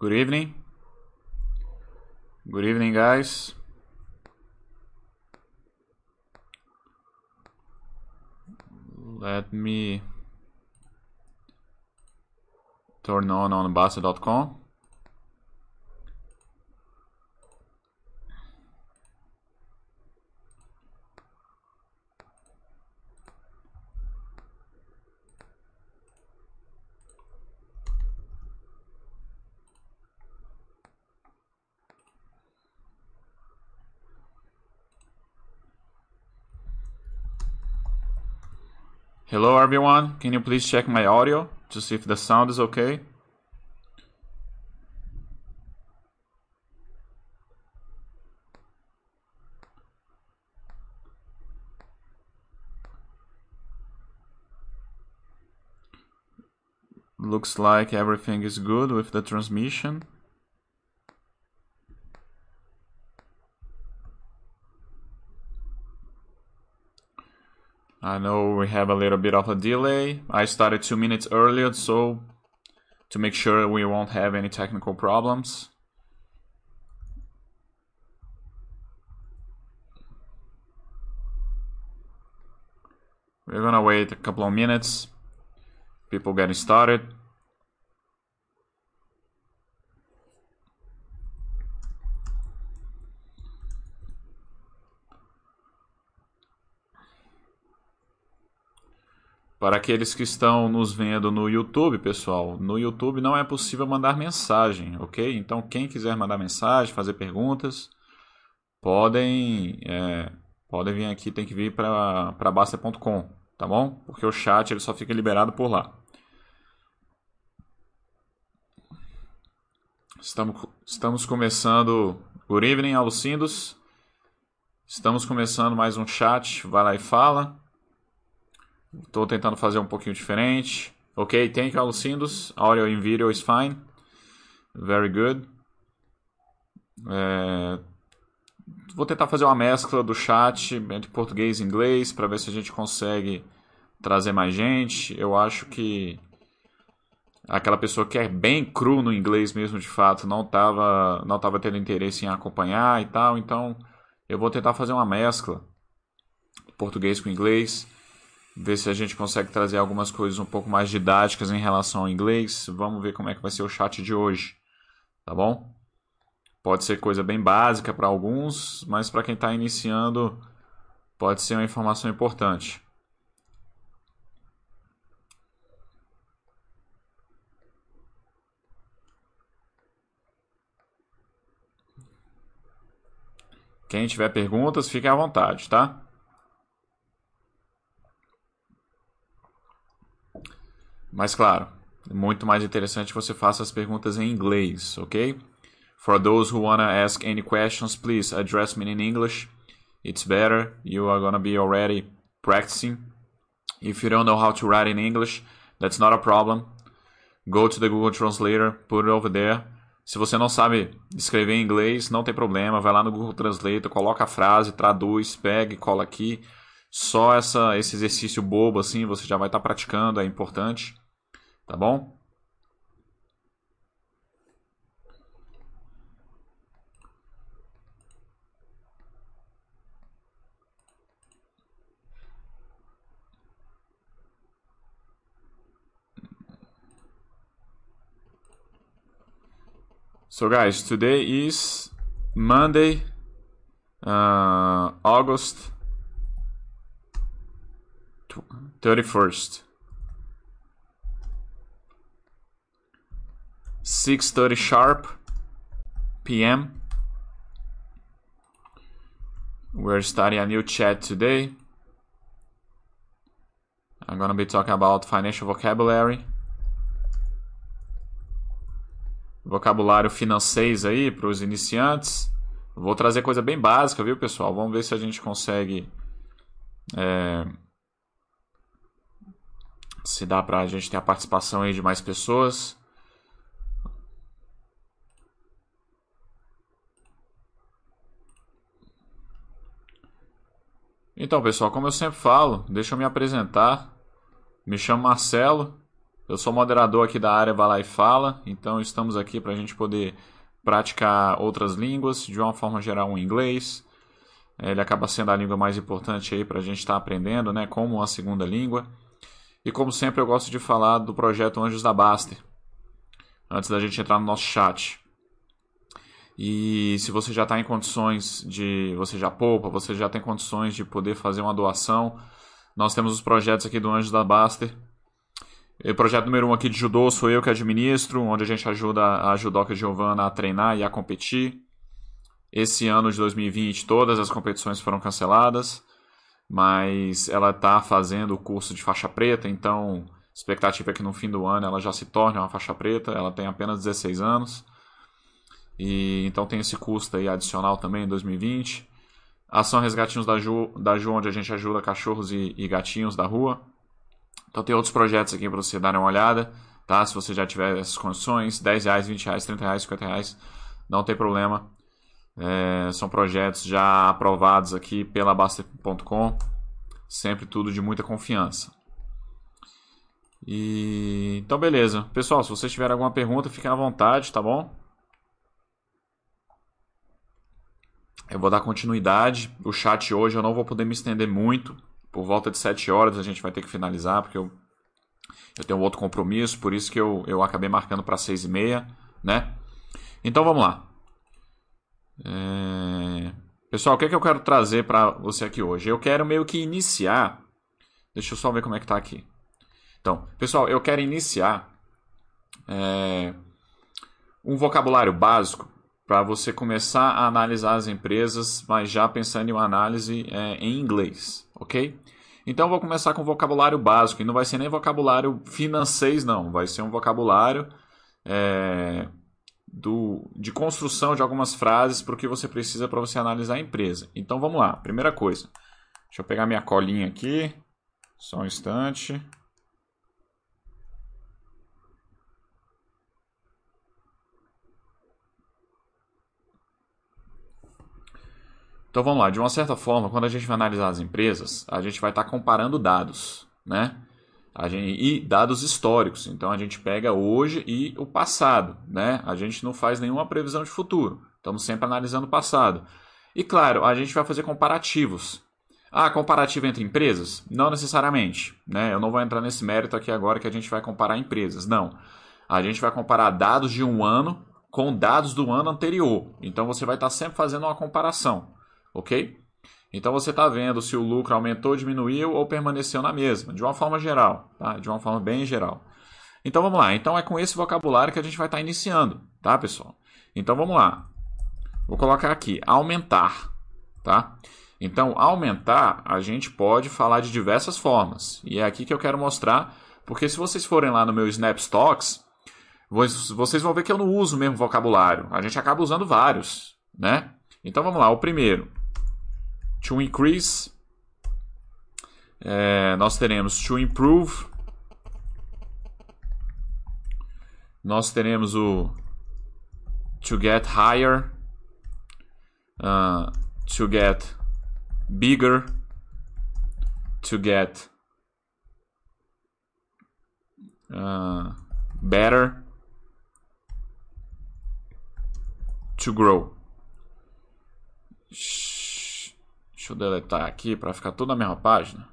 Good evening. Good evening, guys. Let me turn on on Basta.com. Hello everyone, can you please check my audio to see if the sound is okay? Looks like everything is good with the transmission. I know we have a little bit of a delay. I started two minutes earlier, so to make sure we won't have any technical problems. We're gonna wait a couple of minutes. People getting started. Para aqueles que estão nos vendo no YouTube, pessoal, no YouTube não é possível mandar mensagem, ok? Então, quem quiser mandar mensagem, fazer perguntas, podem, é, podem vir aqui, tem que vir para Basta.com, tá bom? Porque o chat ele só fica liberado por lá. Estamos, estamos começando. Good evening, Alucindos. Estamos começando mais um chat. Vai lá e fala. Estou tentando fazer um pouquinho diferente. Ok, thank you, Alucindos. Audio and video is fine. Very good. É... Vou tentar fazer uma mescla do chat entre português e inglês para ver se a gente consegue trazer mais gente. Eu acho que aquela pessoa que é bem cru no inglês mesmo, de fato, não estava não tava tendo interesse em acompanhar e tal. Então, eu vou tentar fazer uma mescla português com inglês ver se a gente consegue trazer algumas coisas um pouco mais didáticas em relação ao inglês. Vamos ver como é que vai ser o chat de hoje, tá bom? Pode ser coisa bem básica para alguns, mas para quem está iniciando pode ser uma informação importante. Quem tiver perguntas, fique à vontade, tá? Mas claro, é muito mais interessante você faça as perguntas em inglês, ok? For those who wanna ask any questions, please address me in English. It's better. You are gonna be already practicing. If you don't know how to write in English, that's not a problem. Go to the Google Translator, put it over there. Se você não sabe escrever em inglês, não tem problema, vai lá no Google Translator, coloca a frase, traduz, pega e cola aqui. Só essa, esse exercício bobo assim, você já vai estar tá praticando, é importante. Tá bom? So guys, today is Monday, uh, August 31st. 6.30 sharp p.m. We're starting a new chat today. I'm gonna be talking about financial vocabulary. Vocabulário financeiro aí para os iniciantes. Vou trazer coisa bem básica, viu, pessoal? Vamos ver se a gente consegue é, se dá para a gente ter a participação aí de mais pessoas. Então, pessoal, como eu sempre falo, deixa eu me apresentar. Me chamo Marcelo, Eu sou moderador aqui da área Vai Lá e Fala, então estamos aqui para a gente poder praticar outras línguas, de uma forma geral o inglês. Ele acaba sendo a língua mais importante aí para a gente estar tá aprendendo, né, como uma segunda língua. E como sempre eu gosto de falar do projeto Anjos da Baster, antes da gente entrar no nosso chat. E se você já está em condições de. Você já poupa, você já tem condições de poder fazer uma doação. Nós temos os projetos aqui do Anjos da Baster, o projeto número um aqui de judô sou eu que administro, onde a gente ajuda a judoca Giovana a treinar e a competir. Esse ano de 2020 todas as competições foram canceladas, mas ela está fazendo o curso de faixa preta, então a expectativa é que no fim do ano ela já se torne uma faixa preta, ela tem apenas 16 anos. E então tem esse custo aí adicional também em 2020. Ação Resgatinhos da Ju, da Ju onde a gente ajuda cachorros e, e gatinhos da rua. Então tem outros projetos aqui para você dar uma olhada, tá? Se você já tiver essas condições, 10 reais, 20 reais, 30 reais, 50 reais, não tem problema. É, são projetos já aprovados aqui pela Basta.com, sempre tudo de muita confiança. E então beleza, pessoal, se vocês tiverem alguma pergunta, fiquem à vontade, tá bom? Eu vou dar continuidade. O chat hoje eu não vou poder me estender muito, por volta de 7 horas a gente vai ter que finalizar, porque eu, eu tenho outro compromisso, por isso que eu, eu acabei marcando para 6 e meia, né? Então vamos lá. É... Pessoal, o que, é que eu quero trazer para você aqui hoje? Eu quero meio que iniciar. Deixa eu só ver como é que tá aqui. Então, pessoal, eu quero iniciar é... um vocabulário básico para você começar a analisar as empresas, mas já pensando em uma análise é, em inglês, ok? Então eu vou começar com vocabulário básico, e não vai ser nem vocabulário financeiro, não, vai ser um vocabulário é, do, de construção de algumas frases para o que você precisa para você analisar a empresa. Então vamos lá, primeira coisa, deixa eu pegar minha colinha aqui, só um instante. Então vamos lá, de uma certa forma, quando a gente vai analisar as empresas, a gente vai estar tá comparando dados, né? A gente, e dados históricos. Então a gente pega hoje e o passado, né? A gente não faz nenhuma previsão de futuro. Estamos sempre analisando o passado. E claro, a gente vai fazer comparativos. Ah, comparativo entre empresas? Não necessariamente, né? Eu não vou entrar nesse mérito aqui agora que a gente vai comparar empresas. Não. A gente vai comparar dados de um ano com dados do ano anterior. Então você vai estar sempre fazendo uma comparação ok? Então você está vendo se o lucro aumentou, diminuiu ou permaneceu na mesma, de uma forma geral, tá? De uma forma bem geral. Então vamos lá. Então é com esse vocabulário que a gente vai estar tá iniciando, tá, pessoal? Então vamos lá. Vou colocar aqui aumentar, tá? Então aumentar a gente pode falar de diversas formas e é aqui que eu quero mostrar, porque se vocês forem lá no meu Snapstocks, vocês vão ver que eu não uso o mesmo vocabulário. A gente acaba usando vários, né? Então vamos lá. O primeiro to increase, é, nós teremos to improve, nós teremos o to get higher, uh, to get bigger, to get uh, better, to grow. Deixa eu deletar aqui para ficar tudo na mesma página.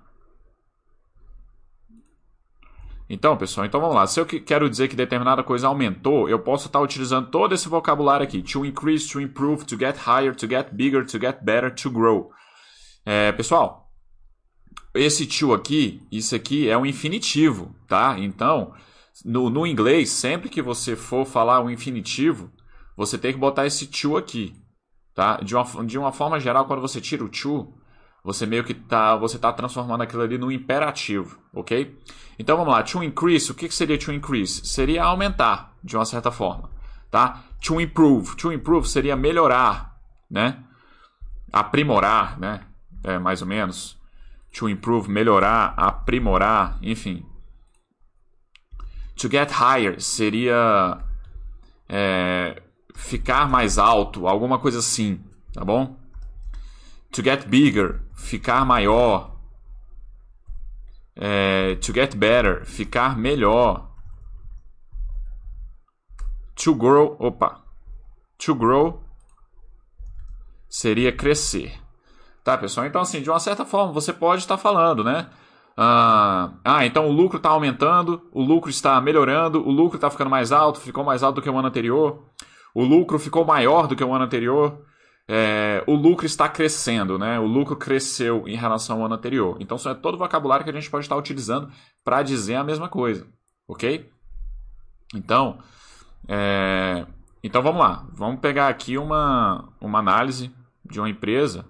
Então, pessoal, então vamos lá. Se eu quero dizer que determinada coisa aumentou, eu posso estar utilizando todo esse vocabulário aqui. To increase, to improve, to get higher, to get bigger, to get better, to grow. É, pessoal, esse to aqui, isso aqui é um infinitivo, tá? Então, no, no inglês, sempre que você for falar um infinitivo, você tem que botar esse to aqui. Tá? De, uma, de uma forma geral, quando você tira o to, você meio que tá, você tá transformando aquilo ali no imperativo, ok? Então vamos lá, to increase, o que, que seria to increase? Seria aumentar, de uma certa forma, tá? To improve, to improve seria melhorar, né? Aprimorar, né? É, mais ou menos. To improve, melhorar, aprimorar, enfim. To get higher seria é, ficar mais alto, alguma coisa assim, tá bom? To get bigger, ficar maior. É, to get better, ficar melhor. to grow, opa, to grow seria crescer. Tá, pessoal? Então, assim, de uma certa forma, você pode estar falando, né? Ah, ah, então o lucro está aumentando, o lucro está melhorando, o lucro está ficando mais alto, ficou mais alto do que o ano anterior, o lucro ficou maior do que o ano anterior, é, o lucro está crescendo, né? O lucro cresceu em relação ao ano anterior. Então, isso é todo o vocabulário que a gente pode estar utilizando para dizer a mesma coisa, ok? Então, é, então vamos lá. Vamos pegar aqui uma, uma análise de uma empresa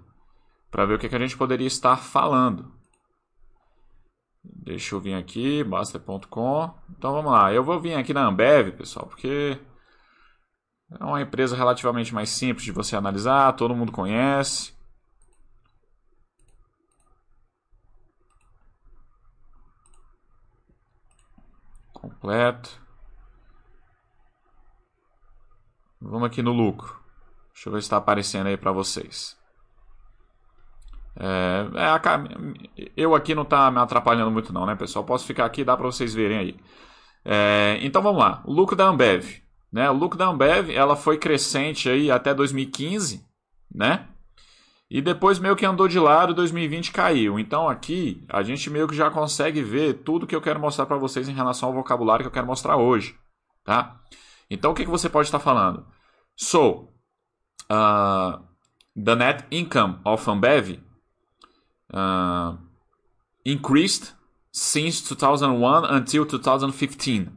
para ver o que, que a gente poderia estar falando. Deixa eu vir aqui, Baster.com. Então vamos lá. Eu vou vir aqui na Ambev, pessoal, porque é uma empresa relativamente mais simples de você analisar, todo mundo conhece. Completo. Vamos aqui no lucro. Deixa eu ver se está aparecendo aí para vocês. É, é, eu aqui não está me atrapalhando muito não, né, pessoal? Posso ficar aqui, dá para vocês verem aí. É, então vamos lá. O lucro da Ambev. Né? O lucro da Ambev ela foi crescente aí até 2015, né? E depois meio que andou de lado, 2020 caiu. Então aqui a gente meio que já consegue ver tudo que eu quero mostrar para vocês em relação ao vocabulário que eu quero mostrar hoje, tá? Então o que, que você pode estar falando? So, uh, the net income of Ambev uh, increased since 2001 until 2015.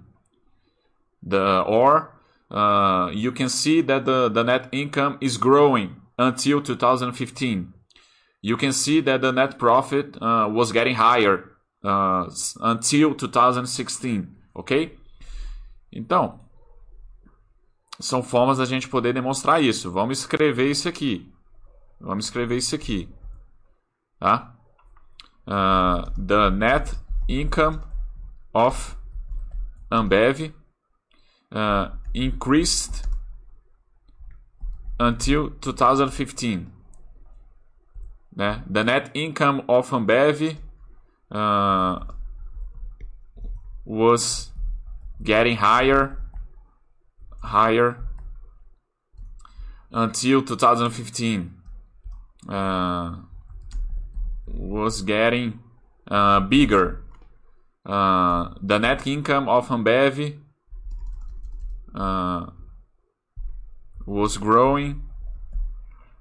The, or uh, you can see that the, the net income is growing until 2015. You can see that the net profit uh, was getting higher uh, until 2016, ok? Então, são formas da gente poder demonstrar isso. Vamos escrever isso aqui. Vamos escrever isso aqui. Tá? Uh, the net income of Ambev uh, increased until 2015. Né? The net income of Ambev uh, was getting higher higher until 2015 uh, was getting uh, bigger. Uh, the net income of Ambev uh, was growing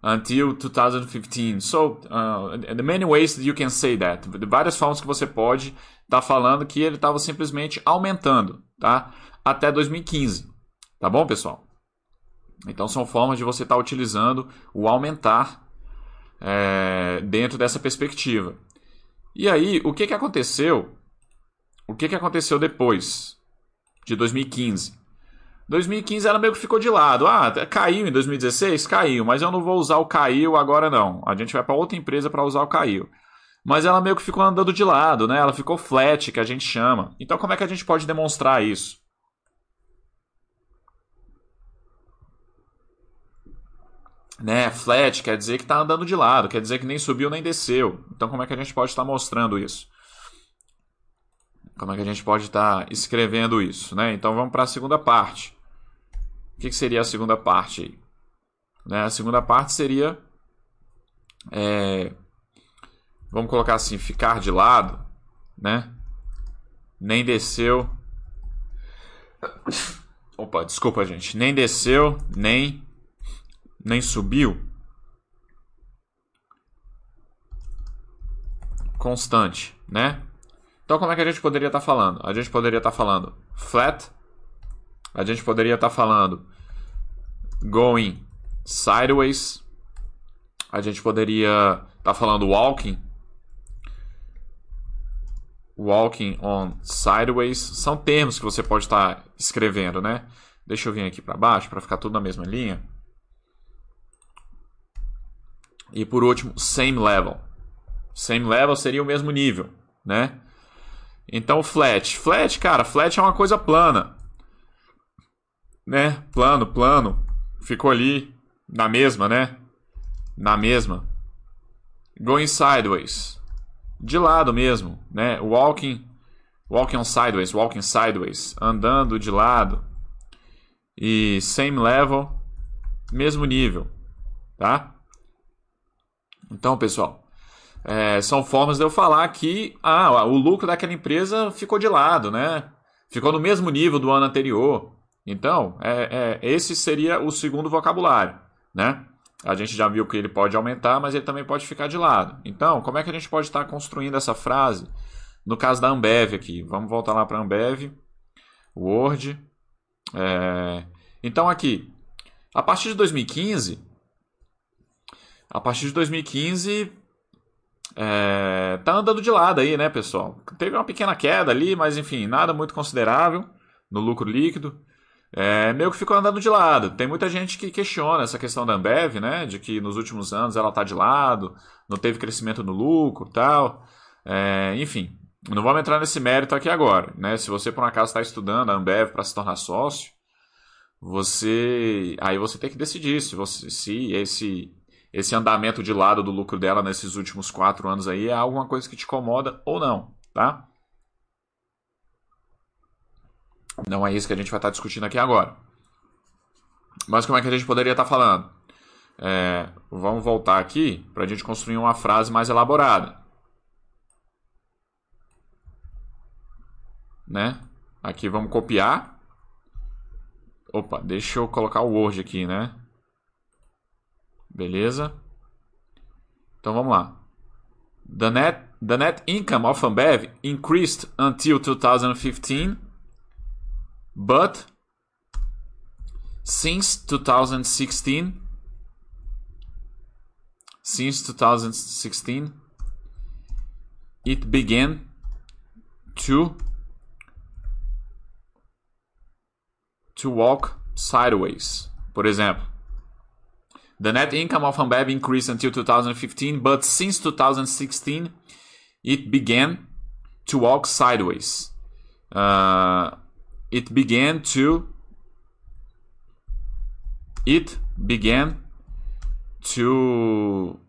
until 2015. So, uh, the many ways that you can say that. De várias formas que você pode estar tá falando que ele estava simplesmente aumentando, tá? Até 2015. Tá bom, pessoal? Então são formas de você estar tá utilizando o aumentar é, dentro dessa perspectiva. E aí, o que, que aconteceu? O que, que aconteceu depois de 2015? 2015 ela meio que ficou de lado. Ah, caiu em 2016? Caiu, mas eu não vou usar o caiu agora não. A gente vai para outra empresa para usar o caiu. Mas ela meio que ficou andando de lado, né? Ela ficou flat, que a gente chama. Então como é que a gente pode demonstrar isso? né, flat quer dizer que está andando de lado, quer dizer que nem subiu nem desceu. Então, como é que a gente pode estar tá mostrando isso? Como é que a gente pode estar tá escrevendo isso? Né? Então, vamos para a segunda parte. O que, que, seria a segunda parte? Né, a segunda parte seria. É, vamos colocar assim: ficar de lado, né? Nem desceu. Opa, desculpa, gente. Nem desceu, nem nem subiu. Constante, né? Então, como é que a gente poderia estar tá falando? A gente poderia estar tá falando flat. A gente poderia estar tá falando going sideways. A gente poderia estar tá falando walking. Walking on sideways. São termos que você pode estar tá escrevendo, né? Deixa eu vir aqui para baixo para ficar tudo na mesma linha. E por último, same level. Same level seria o mesmo nível, né? Então, flat. Flat, cara, flat é uma coisa plana. Né? Plano, plano. Ficou ali na mesma, né? Na mesma. Going sideways. De lado mesmo, né? Walking, walking on sideways, walking sideways. Andando de lado. e same level, mesmo nível, tá? Então, pessoal, é, são formas de eu falar que ah, o lucro daquela empresa ficou de lado, né? Ficou no mesmo nível do ano anterior. Então, é, é, esse seria o segundo vocabulário, né? A gente já viu que ele pode aumentar, mas ele também pode ficar de lado. Então, como é que a gente pode estar construindo essa frase? No caso da Ambev aqui, vamos voltar lá para a Ambev, Word. É... Então aqui, a partir de 2015, a partir de 2015 é, tá andando de lado aí, né, pessoal? Teve uma pequena queda ali, mas enfim, nada muito considerável no lucro líquido. É, meio que ficou andando de lado. Tem muita gente que questiona essa questão da Ambev, né? De que nos últimos anos ela tá de lado, não teve crescimento no lucro tal. É, enfim, não vamos entrar nesse mérito aqui agora, né? Se você por um acaso está estudando a Ambev para se tornar sócio, você aí você tem que decidir se você se esse esse andamento de lado do lucro dela nesses últimos quatro anos aí é alguma coisa que te incomoda ou não, tá? Não é isso que a gente vai estar discutindo aqui agora. Mas como é que a gente poderia estar falando? É, vamos voltar aqui para a gente construir uma frase mais elaborada. Né? Aqui vamos copiar. Opa, deixa eu colocar o Word aqui, né? Beleza? Então vamos lá. The net, the net income of Ambev increased until 2015, but since 2016, since 2016, it began to to walk sideways. for example The net income of Ambev increased until 2015, but since 2016, it began to walk sideways. Uh, it began to it began to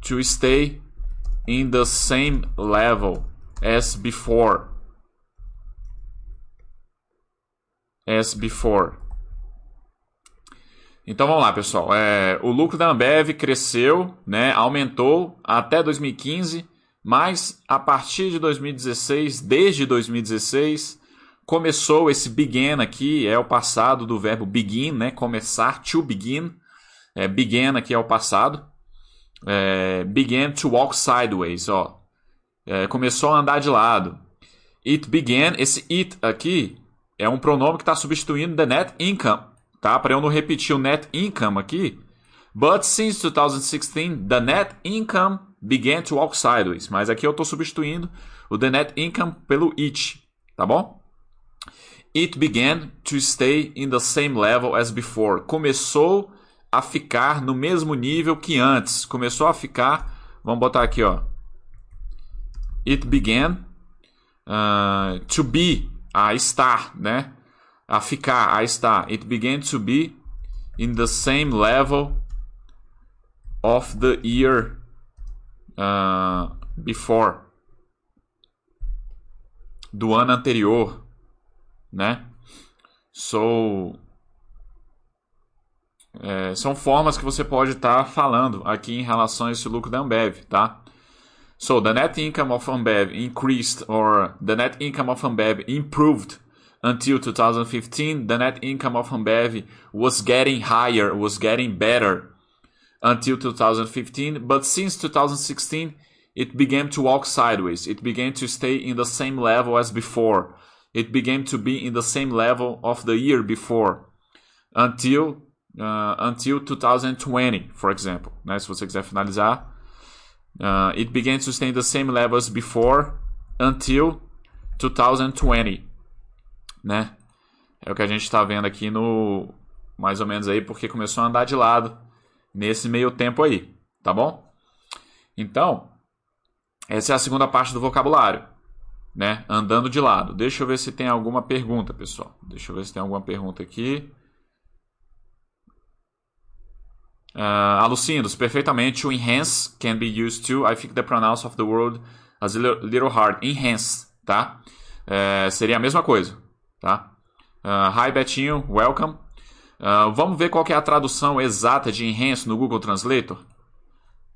to stay in the same level as before as before Então vamos lá, pessoal. É, o lucro da Ambev cresceu, né, aumentou até 2015, mas a partir de 2016, desde 2016, começou esse begin aqui, é o passado do verbo begin, né, começar, to begin. É, began aqui é o passado. É, began to walk sideways, ó. É, começou a andar de lado. It began, esse it aqui é um pronome que está substituindo the net income tá? Para eu não repetir o net income aqui. But since 2016, the net income began to walk sideways. Mas aqui eu estou substituindo o the net income pelo it, tá bom? It began to stay in the same level as before. Começou a ficar no mesmo nível que antes. Começou a ficar, vamos botar aqui, ó. It began uh, to be, a estar, né? a ficar, a estar. It began to be in the same level of the year uh, before. Do ano anterior, né? So, é, são formas que você pode estar tá falando aqui em relação a esse lucro da Ambev, tá? So, the net income of Ambev increased or the net income of Ambev improved until 2015, the net income of Ambev was getting higher, was getting better until 2015. But since 2016, it began to walk sideways. It began to stay in the same level as before. It began to be in the same level of the year before until uh, until 2020, for example. Né? Se você quiser finalizar, uh, it began to stay in the same level as before until 2020 né? É o que a gente está vendo aqui no mais ou menos aí porque começou a andar de lado nesse meio tempo aí, tá bom? Então, essa é a segunda parte do vocabulário, né? Andando de lado. Deixa eu ver se tem alguma pergunta, pessoal. Deixa eu ver se tem alguma pergunta aqui. Uh, Alucindos, perfeitamente. O enhance can be used to. I think the pronounce of the word is a little hard. Enhance, tá? É, seria a mesma coisa tá? Uh, hi Betinho, welcome. Uh, vamos ver qual é a tradução exata de enhance no Google Translator?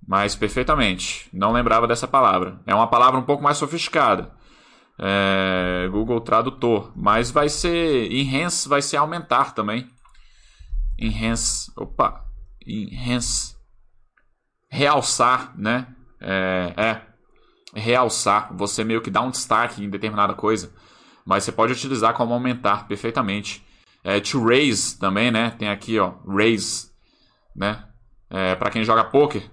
Mas perfeitamente. Não lembrava dessa palavra. É uma palavra um pouco mais sofisticada. É, Google Tradutor. Mas vai ser. Enhance vai ser aumentar também. Enhance. Opa! Enhance. Realçar, né? É, é. Realçar. Você meio que dá um destaque em determinada coisa. Mas você pode utilizar como aumentar perfeitamente. É, to raise também, né? Tem aqui, ó, raise, né? É, para quem joga poker,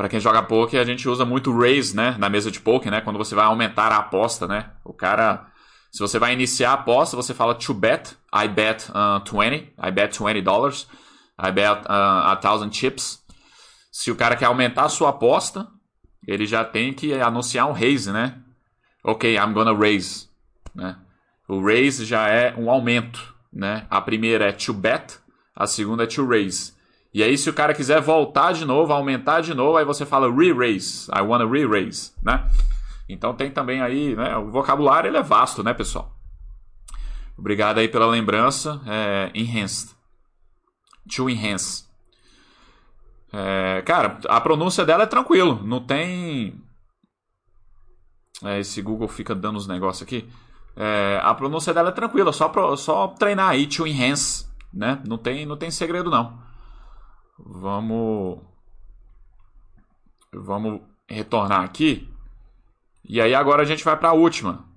para quem joga poker, a gente usa muito raise, né, na mesa de poker, né, quando você vai aumentar a aposta, né? O cara, se você vai iniciar a aposta, você fala to bet, I bet uh, 20, I bet 20 dollars, I bet uh, a thousand chips. Se o cara quer aumentar a sua aposta, ele já tem que anunciar um raise, né? Ok, I'm gonna raise, né? O raise já é um aumento, né? A primeira é to bet, a segunda é to raise. E aí, se o cara quiser voltar de novo, aumentar de novo, aí você fala re-raise. I wanna re-raise, né? Então tem também aí, né? O vocabulário ele é vasto, né, pessoal? Obrigado aí pela lembrança. É, enhanced. To enhance. É, cara, a pronúncia dela é tranquilo. Não tem. É, esse Google fica dando os negócios aqui. É, a pronúncia dela é tranquila, só, pro, só treinar aí, to enhance, né? Não tem, não tem segredo não. Vamos vamos retornar aqui. E aí agora a gente vai para a última.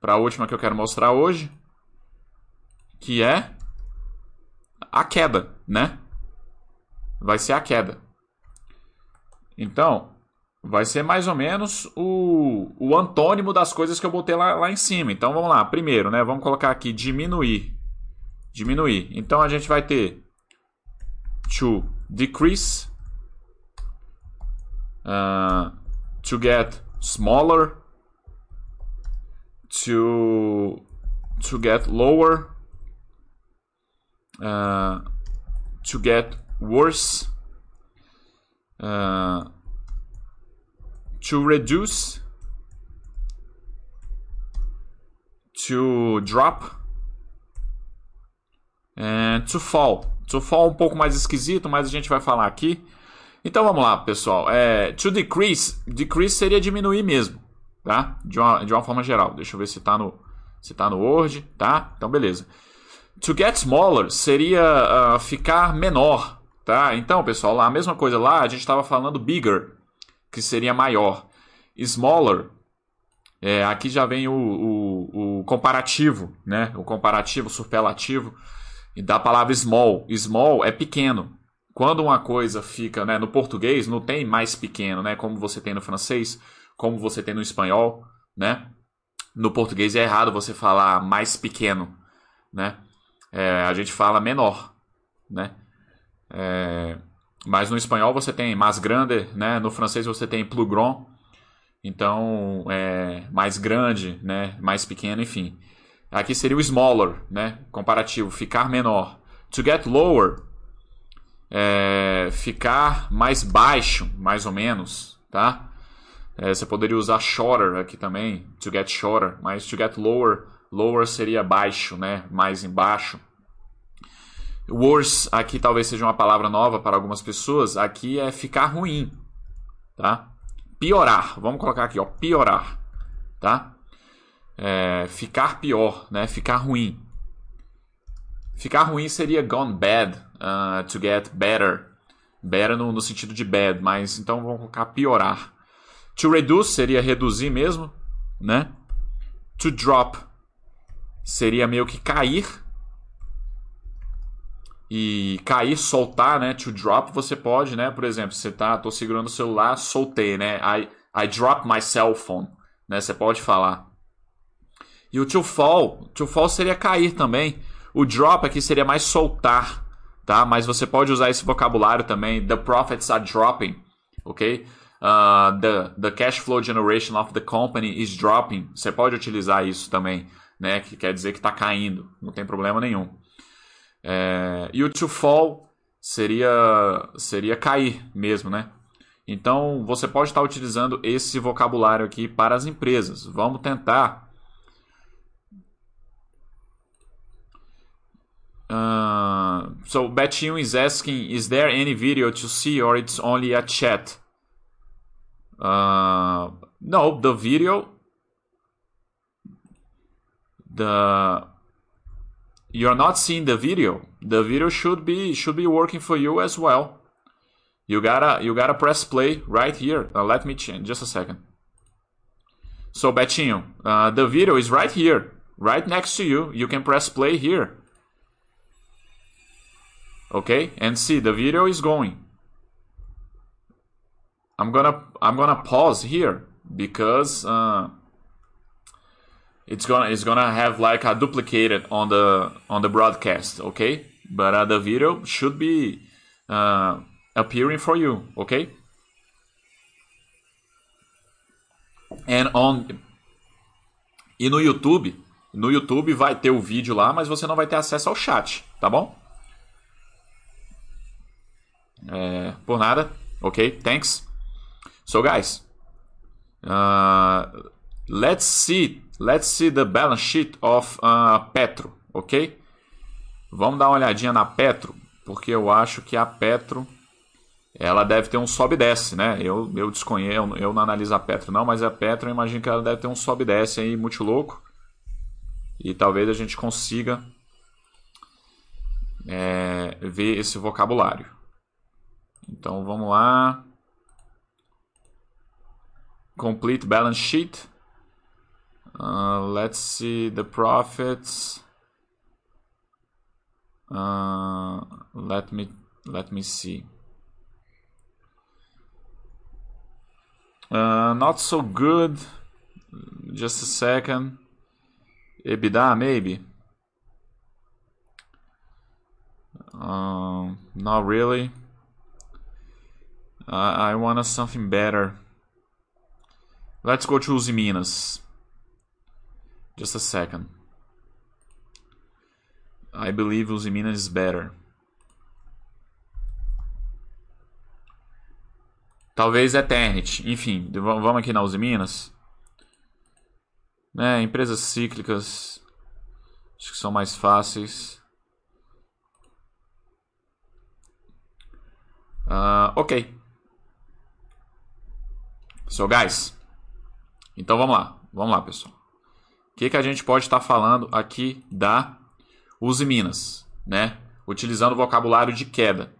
Para a última que eu quero mostrar hoje, que é a queda, né? Vai ser a queda. Então, vai ser mais ou menos o, o antônimo das coisas que eu botei lá, lá em cima. Então vamos lá, primeiro, né? Vamos colocar aqui diminuir. Diminuir. Então a gente vai ter to decrease, uh, to get smaller, to to get lower, uh, to get worse. Uh, to reduce, to drop, and to fall. To fall um pouco mais esquisito, mas a gente vai falar aqui. Então vamos lá, pessoal. É, to decrease, decrease seria diminuir mesmo, tá? De uma, de uma forma geral. Deixa eu ver se está no, se tá no Word, tá? Então beleza. To get smaller seria uh, ficar menor, tá? Então, pessoal, a mesma coisa lá, a gente estava falando bigger, que seria maior. Smaller, é, aqui já vem o, o, o, comparativo, né? O comparativo superlativo e da palavra small. Small é pequeno. Quando uma coisa fica, né, no português não tem mais pequeno, né? Como você tem no francês, como você tem no espanhol, né? No português é errado você falar mais pequeno, né? É, a gente fala menor, né? É, mas no espanhol você tem mais grande, né? No francês você tem plus grand. Então, é mais grande, né? Mais pequeno, enfim. Aqui seria o smaller, né? Comparativo, ficar menor. To get lower, é ficar mais baixo, mais ou menos, tá? É, você poderia usar shorter aqui também, to get shorter, mas to get lower, lower seria baixo, né? Mais embaixo. Worse, aqui talvez seja uma palavra nova para algumas pessoas. Aqui é ficar ruim, tá? Piorar. Vamos colocar aqui, ó, piorar, tá? É, ficar pior, né? Ficar ruim. Ficar ruim seria gone bad, uh, to get better. Better no, no sentido de bad, mas então vamos colocar piorar. To reduce seria reduzir mesmo, né? To drop seria meio que cair, e cair, soltar, né? To drop, você pode, né? Por exemplo, você tá, tô segurando o celular, soltei, né? I, I drop my cell phone, né? Você pode falar. E o to fall, to fall seria cair também. O drop aqui seria mais soltar, tá? Mas você pode usar esse vocabulário também. The profits are dropping, ok? Uh, the, the cash flow generation of the company is dropping. Você pode utilizar isso também, né? Que quer dizer que está caindo. Não tem problema nenhum. É, e o to fall seria, seria cair mesmo, né? Então você pode estar utilizando esse vocabulário aqui para as empresas. Vamos tentar so Betinho is asking, is there any video to see or it's only a chat? Uh, no, the video, the you're not seeing the video. The video should be should be working for you as well. You gotta you gotta press play right here. Uh, let me change just a second. So Betinho, uh, the video is right here, right next to you. You can press play here. Okay, and see the video is going. I'm gonna I'm gonna pause here because uh, it's gonna it's gonna have like a duplicated on the on the broadcast. Okay, but uh, the video should be uh, appearing for you. Okay. And on e no YouTube, no YouTube vai ter o vídeo lá, mas você não vai ter acesso ao chat, tá bom? É, por nada. Ok, thanks. So guys, uh, let's see, let's see the balance sheet of uh, Petro, ok? Vamos dar uma olhadinha na Petro, porque eu acho que a Petro ela deve ter um sobe e desce, né? Eu, eu desconheço, eu não analiso a Petro não, mas a Petro eu imagino que ela deve ter um sobe e desce aí muito louco. E talvez a gente consiga é, ver esse vocabulário. Então vamos lá. Complete balance sheet. Uh, let's see the profits. Uh, let me let me see. Uh, not so good. Just a second. EBITDA, maybe. Uh, not really. I want something better. Let's go to Usiminas. Just a second. I believe Usiminas is better. Talvez Eternity. Enfim, vamos aqui na Uzi Minas. Né, empresas cíclicas. Acho que são mais fáceis. Uh, ok. So, guys. Então vamos lá. Vamos lá, pessoal. O que, que a gente pode estar falando aqui da Uzi Minas, né? Utilizando o vocabulário de queda.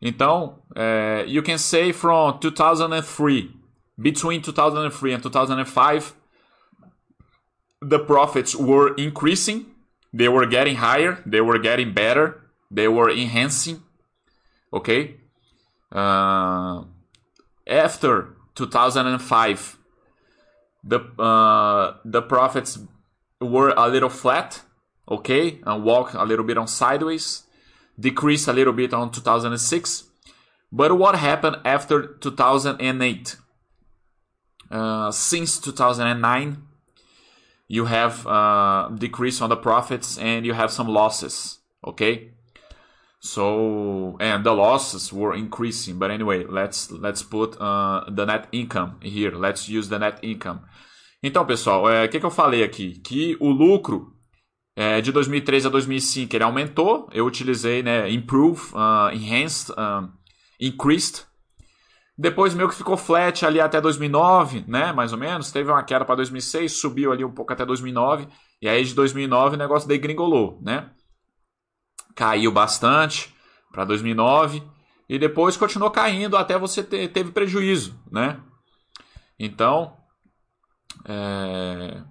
Então, uh, you can say from 2003, between 2003 and 2005, the profits were increasing, they were getting higher, they were getting better, they were enhancing. Okay? Uh, after 2005, the uh, the profits were a little flat, okay, and walk a little bit on sideways decreased a little bit on 2006. But what happened after 2008? Uh, since 2009, you have uh, decrease on the profits and you have some losses. Okay, so and the losses were increasing. But anyway, let's let's put uh, the net income here. Let's use the net income. Então, pessoal, o é, que, que eu falei aqui? Que o lucro É, de 2003 a 2005 ele aumentou, eu utilizei né, improve, uh, enhanced, uh, increased. Depois meio que ficou flat ali até 2009, né, mais ou menos. Teve uma queda para 2006, subiu ali um pouco até 2009. E aí de 2009 o negócio degringolou, né? Caiu bastante para 2009 e depois continuou caindo até você ter, teve prejuízo, né? Então, é...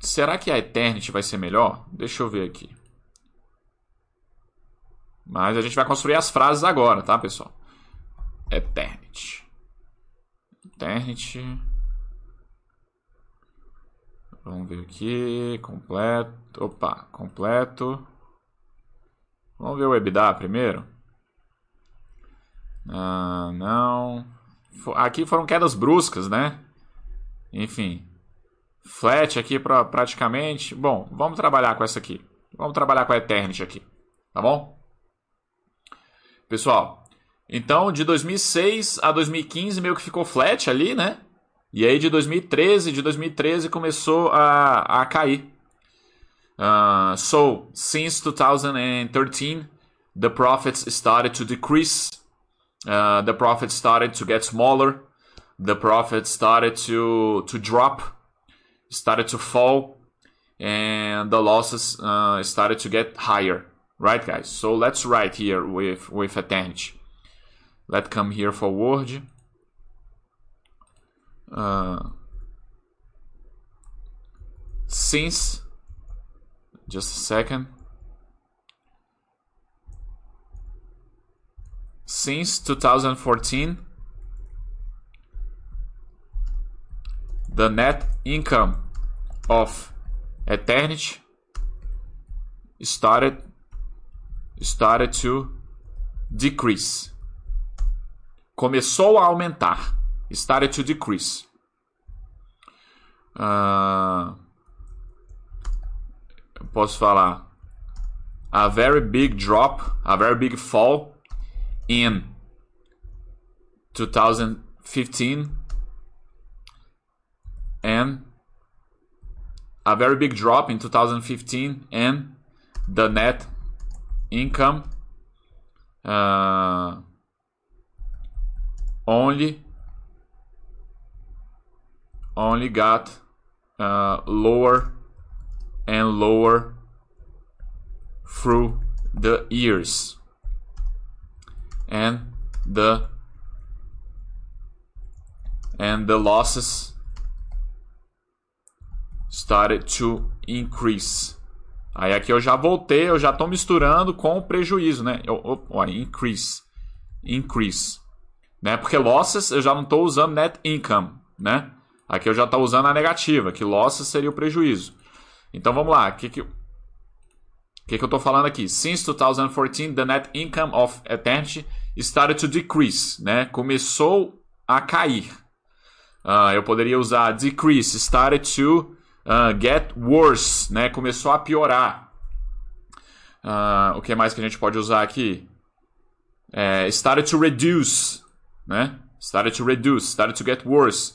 Será que a Eternity vai ser melhor? Deixa eu ver aqui. Mas a gente vai construir as frases agora, tá, pessoal? Eternity. Eternity. Vamos ver aqui. Completo. Opa, completo. Vamos ver o EBITDA primeiro. Ah, não. Aqui foram quedas bruscas, né? Enfim flat aqui para praticamente. Bom, vamos trabalhar com essa aqui. Vamos trabalhar com a Eternity aqui, tá bom? Pessoal, então de 2006 a 2015 meio que ficou flat ali, né? E aí de 2013, de 2013 começou a, a cair. Uh, so since 2013, the profits started to decrease. Uh, the profits started to get smaller. The profits started to to drop, started to fall, and the losses uh, started to get higher. Right, guys? So let's write here with with Eternity. Let's come here for Word. Uh, since just a second since 2014 the net income of Eternity started started to decrease. Começou a aumentar. Started to decrease. Uh, posso falar a very big drop, a very big fall in 2015 and a very big drop in 2015 and the net income uh, only only got uh, lower and lower through the years and the and the losses started to increase. Aí aqui eu já voltei, eu já estou misturando com o prejuízo, né? Eu, ó, increase, increase, né? Porque losses eu já não estou usando net income, né? Aqui eu já estou usando a negativa, que losses seria o prejuízo. Então vamos lá, o que, que, que, que eu estou falando aqui? Since 2014, the net income of Eternity started to decrease, né? Começou a cair. Uh, eu poderia usar decrease, started to uh, get worse, né? Começou a piorar. Uh, o que mais que a gente pode usar aqui? É, started to reduce, né? Started to reduce, started to get worse.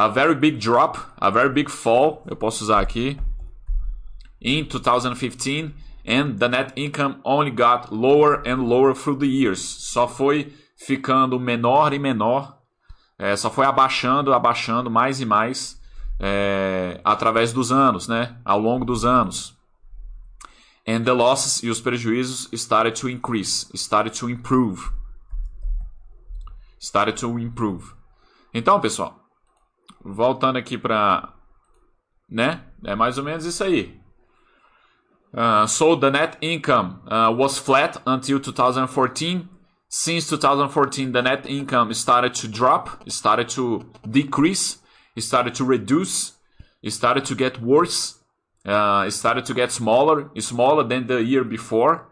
A very big drop, a very big fall, eu posso usar aqui. In 2015, and the net income only got lower and lower through the years. Só foi ficando menor e menor, é, só foi abaixando, abaixando mais e mais é, através dos anos, né? Ao longo dos anos. And the losses e os prejuízos started to increase, started to improve. Started to improve. Então, pessoal, voltando aqui para, né? É mais ou menos isso aí. Uh, so the net income uh, was flat until 2014. Since 2014, the net income started to drop, started to decrease, started to reduce, started to get worse, uh, started to get smaller, smaller than the year before.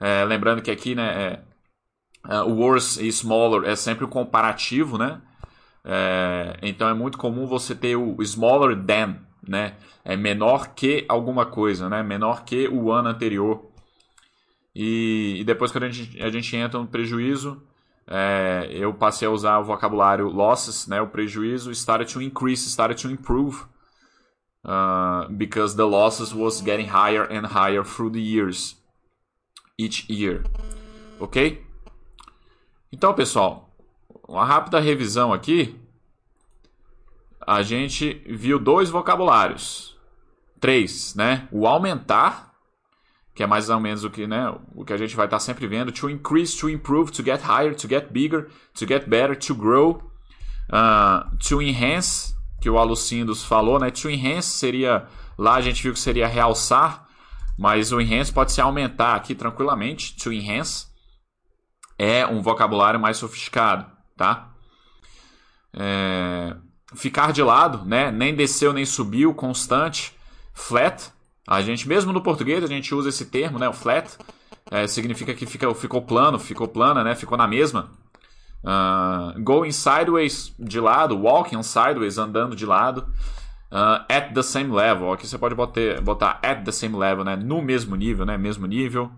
Uh, lembrando que aqui, né, é, uh, worse e smaller é sempre o comparativo, né? É, então é muito comum você ter o smaller than, né? É menor que alguma coisa, né? Menor que o ano anterior. E, e depois quando a gente, a gente entra no prejuízo, é, eu passei a usar o vocabulário losses, né? O prejuízo started to increase, started to improve. Uh, because the losses was getting higher and higher through the years. Each year. Ok? Então, pessoal, uma rápida revisão aqui a gente viu dois vocabulários. Três, né? O aumentar, que é mais ou menos o que, né, o que a gente vai estar sempre vendo. To increase, to improve, to get higher, to get bigger, to get better, to grow. Uh, to enhance, que o Alucindos falou, né? To enhance seria, lá a gente viu que seria realçar, mas o enhance pode ser aumentar aqui tranquilamente. To enhance é um vocabulário mais sofisticado, tá? É, ficar de lado, né? Nem desceu nem subiu, constante, flat. A gente mesmo no português a gente usa esse termo, né? O flat é, significa que fica, ficou plano, ficou plana, né? Ficou na mesma. Uh, going sideways de lado, walking sideways andando de lado. Uh, at the same level, aqui você pode botar, botar at the same level, né? No mesmo nível, né? Mesmo nível,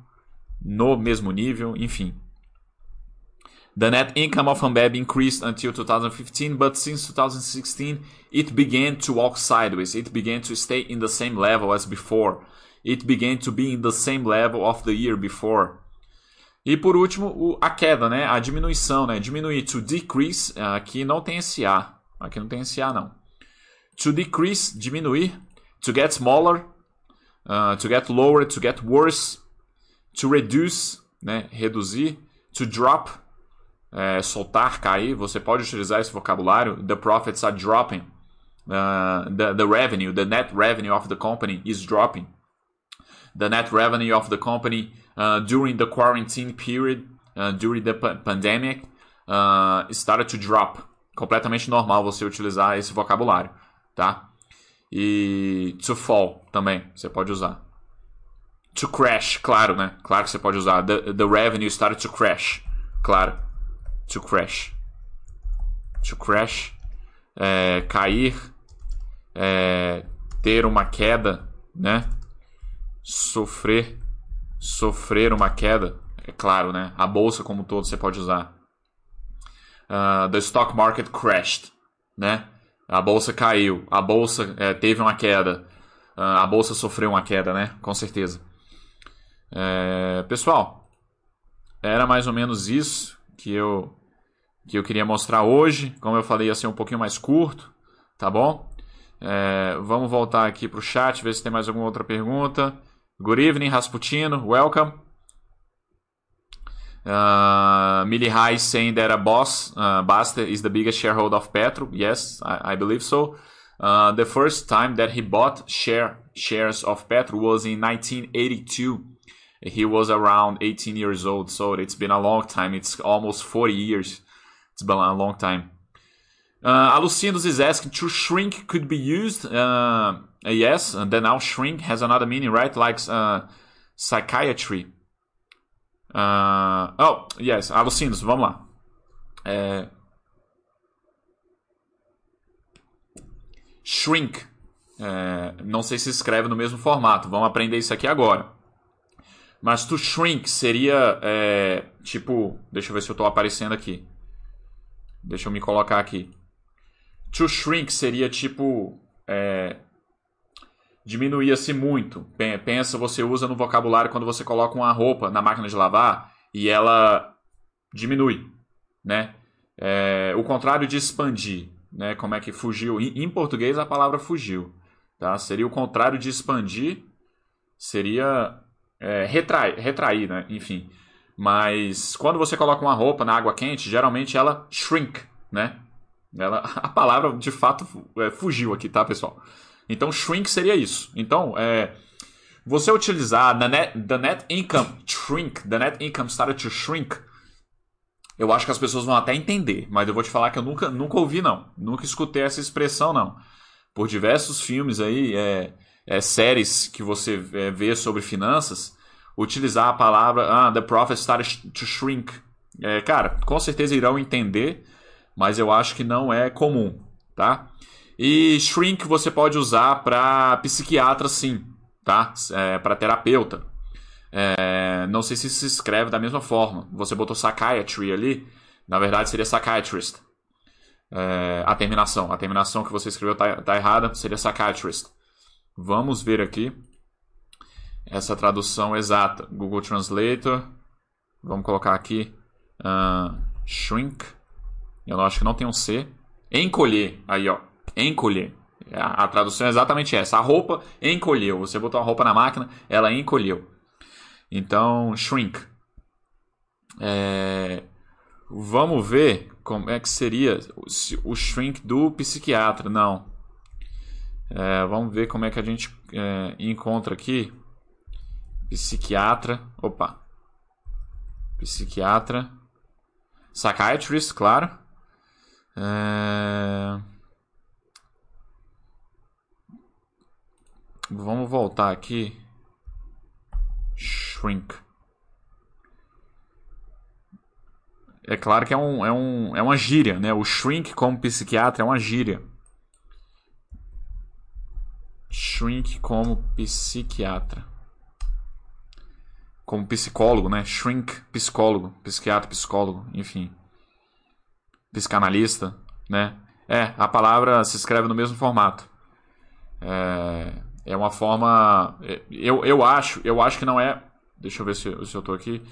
no mesmo nível, enfim. The net income of Ambev increased until 2015, but since 2016, it began to walk sideways. It began to stay in the same level as before. It began to be in the same level of the year before. E por último, a queda, né? A diminuição, né? Diminuir, to decrease, aqui não tem esse A. Aqui não tem esse A, não. To decrease, diminuir. To get smaller. Uh, to get lower, to get worse. To reduce, né? Reduzir. To drop, é, soltar, cair. Você pode utilizar esse vocabulário. The profits are dropping. Uh, the, the revenue, the net revenue of the company is dropping. The net revenue of the company uh, during the quarantine period, uh, during the pandemic, uh, started to drop. Completamente normal você utilizar esse vocabulário, tá? E to fall também, você pode usar. To crash, claro, né? Claro que você pode usar. The, the revenue started to crash. Claro. To crash. To crash. É, cair. É, ter uma queda, né? Sofrer sofrer uma queda, é claro, né? A bolsa como todo você pode usar. Uh, the stock market crashed, né? A bolsa caiu, a bolsa é, teve uma queda, uh, a bolsa sofreu uma queda, né? Com certeza. É, pessoal, era mais ou menos isso que eu que eu queria mostrar hoje. Como eu falei, ia ser um pouquinho mais curto, tá bom? É, vamos voltar aqui para o chat, ver se tem mais alguma outra pergunta. Good evening, Rasputino. Welcome. Uh, High saying that a boss, uh, Basta, is the biggest shareholder of Petro. Yes, I, I believe so. Uh, the first time that he bought share shares of Petro was in 1982. He was around 18 years old, so it's been a long time. It's almost 40 years. It's been a long time. Uh, Alucindos is asking to shrink could be used. Uh, yes, and then now shrink has another meaning, right? Like uh, psychiatry. Uh, oh, yes, Alucinos, vamos lá. É... Shrink. É... Não sei se escreve no mesmo formato. Vamos aprender isso aqui agora. Mas to shrink seria é... tipo. Deixa eu ver se eu estou aparecendo aqui. Deixa eu me colocar aqui. To shrink seria tipo. É diminuía-se muito. Pensa, você usa no vocabulário quando você coloca uma roupa na máquina de lavar e ela diminui, né? É, o contrário de expandir, né? Como é que fugiu? Em, português a palavra fugiu, tá? Seria o contrário de expandir, seria é, retrair, retrair, né? Enfim. Mas quando você coloca uma roupa na água quente, geralmente ela shrink, né? Ela, a palavra de fato é, fugiu aqui, tá, pessoal? Então, shrink seria isso. Então, é, você utilizar the net, the net income shrink, the net income started to shrink, eu acho que as pessoas vão até entender, mas eu vou te falar que eu nunca, nunca ouvi, não. Nunca escutei essa expressão, não. Por diversos filmes aí, é, é séries que você é, vê sobre finanças, utilizar a palavra ah, the profit started to shrink. É, cara, com certeza irão entender, mas eu acho que não é comum, tá? E shrink você pode usar para psiquiatra, sim, tá? É, para terapeuta. É, não sei se se escreve da mesma forma. Você botou psychiatry ali, na verdade seria psychiatrist. É, a terminação, a terminação que você escreveu tá, tá errada, seria psychiatrist. Vamos ver aqui essa tradução exata. Google Translator. Vamos colocar aqui uh, shrink. Eu acho que não tem um C. Encolher. Aí, ó encolher. A, a tradução é exatamente essa. A roupa encolheu. Você botou a roupa na máquina, ela encolheu. Então, shrink. É, vamos ver como é que seria o shrink do psiquiatra. Não. É, vamos ver como é que a gente é, encontra aqui. Psiquiatra. Opa. Psiquiatra. Psychiatrist, claro. É... Vamos voltar aqui. Shrink. É claro que é, um, é, um, é uma gíria, né? O shrink como psiquiatra é uma gíria. Shrink como psiquiatra. Como psicólogo, né? Shrink, psicólogo. Psiquiatra, psicólogo, enfim. psicanalista, né? É, a palavra se escreve no mesmo formato. É, é uma forma. É, eu, eu acho, eu acho que não é. Deixa eu ver se, se eu tô aqui.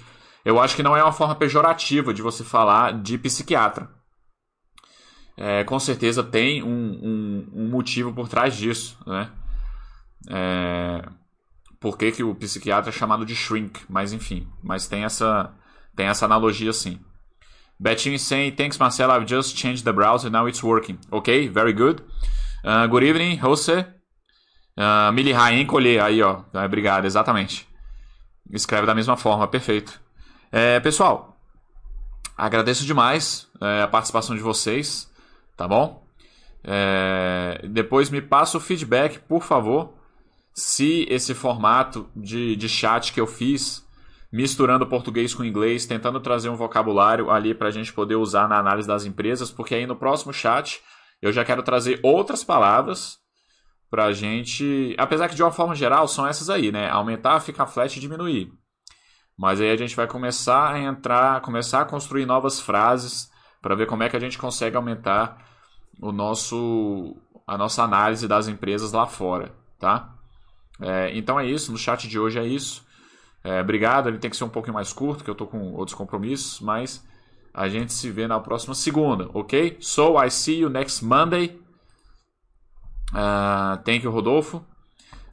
Eu acho que não é uma forma pejorativa de você falar de psiquiatra. É, com certeza tem um, um, um, motivo por trás disso, né? É, por que, que o psiquiatra é chamado de shrink? Mas enfim, mas tem essa, tem essa analogia sim. Betinho saying, thanks Marcelo, I've just changed the browser, now it's working. Ok, very good. Uh, good evening, Jose. Uh, Milihai, encolher, aí ó, ah, obrigado, exatamente. Escreve da mesma forma, perfeito. É, pessoal, agradeço demais é, a participação de vocês, tá bom? É, depois me passa o feedback, por favor, se esse formato de, de chat que eu fiz, misturando português com inglês, tentando trazer um vocabulário ali para a gente poder usar na análise das empresas, porque aí no próximo chat eu já quero trazer outras palavras para a gente. Apesar que de uma forma geral são essas aí, né? Aumentar, ficar flat e diminuir. Mas aí a gente vai começar a entrar, começar a construir novas frases para ver como é que a gente consegue aumentar o nosso, a nossa análise das empresas lá fora, tá? É, então é isso, no chat de hoje é isso. É, obrigado, ele tem que ser um pouquinho mais curto, que eu estou com outros compromissos, mas a gente se vê na próxima segunda, ok? So I see you next Monday. Uh, thank you, Rodolfo.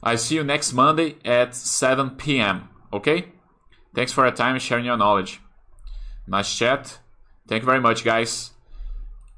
I see you next Monday at 7 p.m. Okay? Thanks for your time and sharing your knowledge. Nice chat. Thank you very much, guys.